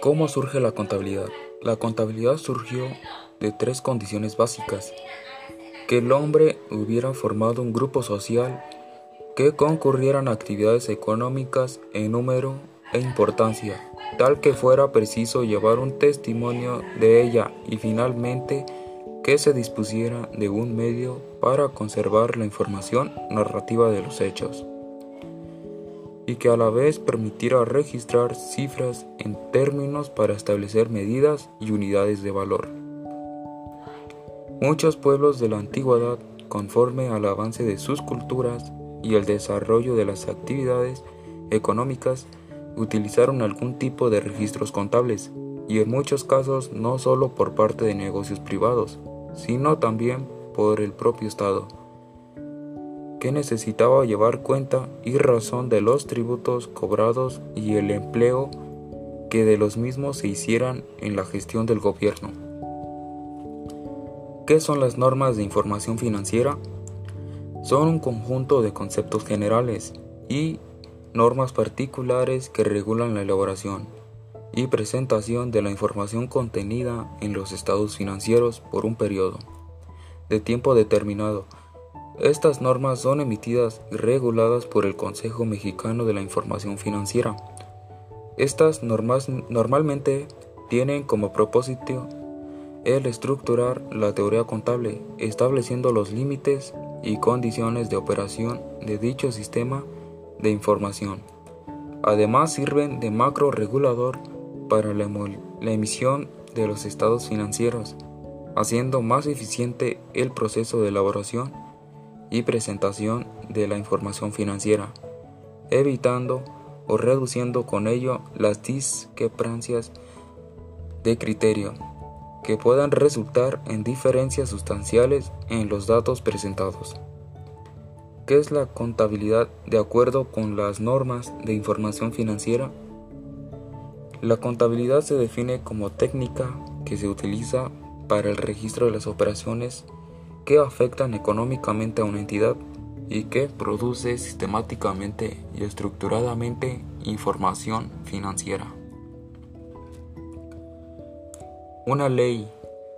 ¿Cómo surge la contabilidad? La contabilidad surgió de tres condiciones básicas. Que el hombre hubiera formado un grupo social, que concurrieran actividades económicas en número e importancia, tal que fuera preciso llevar un testimonio de ella y finalmente que se dispusiera de un medio para conservar la información narrativa de los hechos y que a la vez permitiera registrar cifras en términos para establecer medidas y unidades de valor. Muchos pueblos de la antigüedad, conforme al avance de sus culturas y el desarrollo de las actividades económicas, utilizaron algún tipo de registros contables, y en muchos casos no solo por parte de negocios privados, sino también por el propio Estado que necesitaba llevar cuenta y razón de los tributos cobrados y el empleo que de los mismos se hicieran en la gestión del gobierno. ¿Qué son las normas de información financiera? Son un conjunto de conceptos generales y normas particulares que regulan la elaboración y presentación de la información contenida en los estados financieros por un periodo de tiempo determinado estas normas son emitidas y reguladas por el Consejo Mexicano de la Información Financiera. Estas normas normalmente tienen como propósito el estructurar la teoría contable, estableciendo los límites y condiciones de operación de dicho sistema de información. Además sirven de macro regulador para la, la emisión de los estados financieros, haciendo más eficiente el proceso de elaboración y presentación de la información financiera, evitando o reduciendo con ello las discrepancias de criterio que puedan resultar en diferencias sustanciales en los datos presentados. ¿Qué es la contabilidad de acuerdo con las normas de información financiera? La contabilidad se define como técnica que se utiliza para el registro de las operaciones que afectan económicamente a una entidad y que produce sistemáticamente y estructuradamente información financiera. Una ley,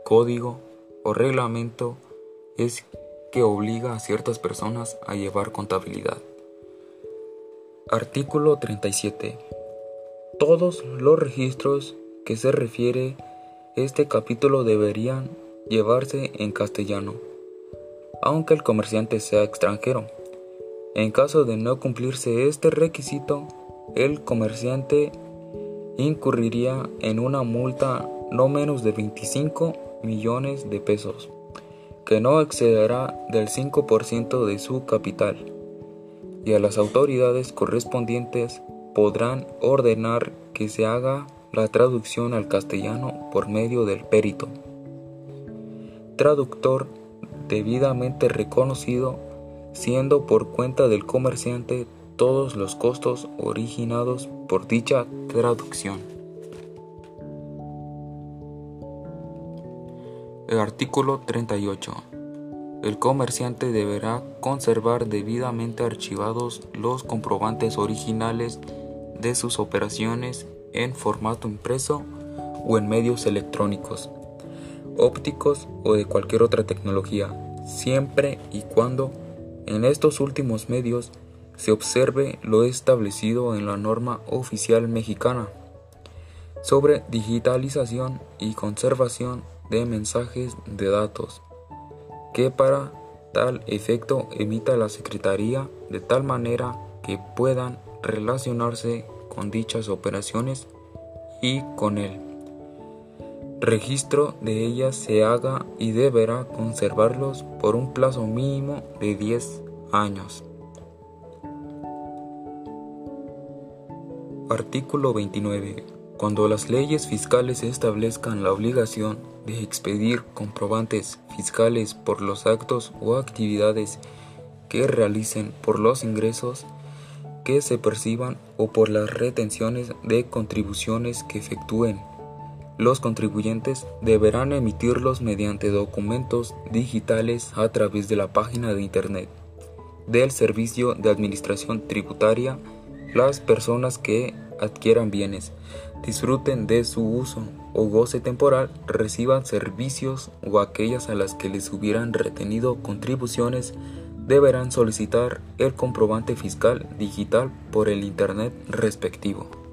código o reglamento es que obliga a ciertas personas a llevar contabilidad. Artículo 37. Todos los registros que se refiere este capítulo deberían llevarse en castellano aunque el comerciante sea extranjero. En caso de no cumplirse este requisito, el comerciante incurriría en una multa no menos de 25 millones de pesos, que no excederá del 5% de su capital, y a las autoridades correspondientes podrán ordenar que se haga la traducción al castellano por medio del perito. Traductor debidamente reconocido, siendo por cuenta del comerciante todos los costos originados por dicha traducción. El artículo 38. El comerciante deberá conservar debidamente archivados los comprobantes originales de sus operaciones en formato impreso o en medios electrónicos ópticos o de cualquier otra tecnología, siempre y cuando en estos últimos medios se observe lo establecido en la norma oficial mexicana sobre digitalización y conservación de mensajes de datos, que para tal efecto emita la Secretaría de tal manera que puedan relacionarse con dichas operaciones y con él registro de ellas se haga y deberá conservarlos por un plazo mínimo de 10 años. Artículo 29. Cuando las leyes fiscales establezcan la obligación de expedir comprobantes fiscales por los actos o actividades que realicen por los ingresos que se perciban o por las retenciones de contribuciones que efectúen los contribuyentes deberán emitirlos mediante documentos digitales a través de la página de Internet del Servicio de Administración Tributaria. Las personas que adquieran bienes, disfruten de su uso o goce temporal, reciban servicios o aquellas a las que les hubieran retenido contribuciones, deberán solicitar el comprobante fiscal digital por el Internet respectivo.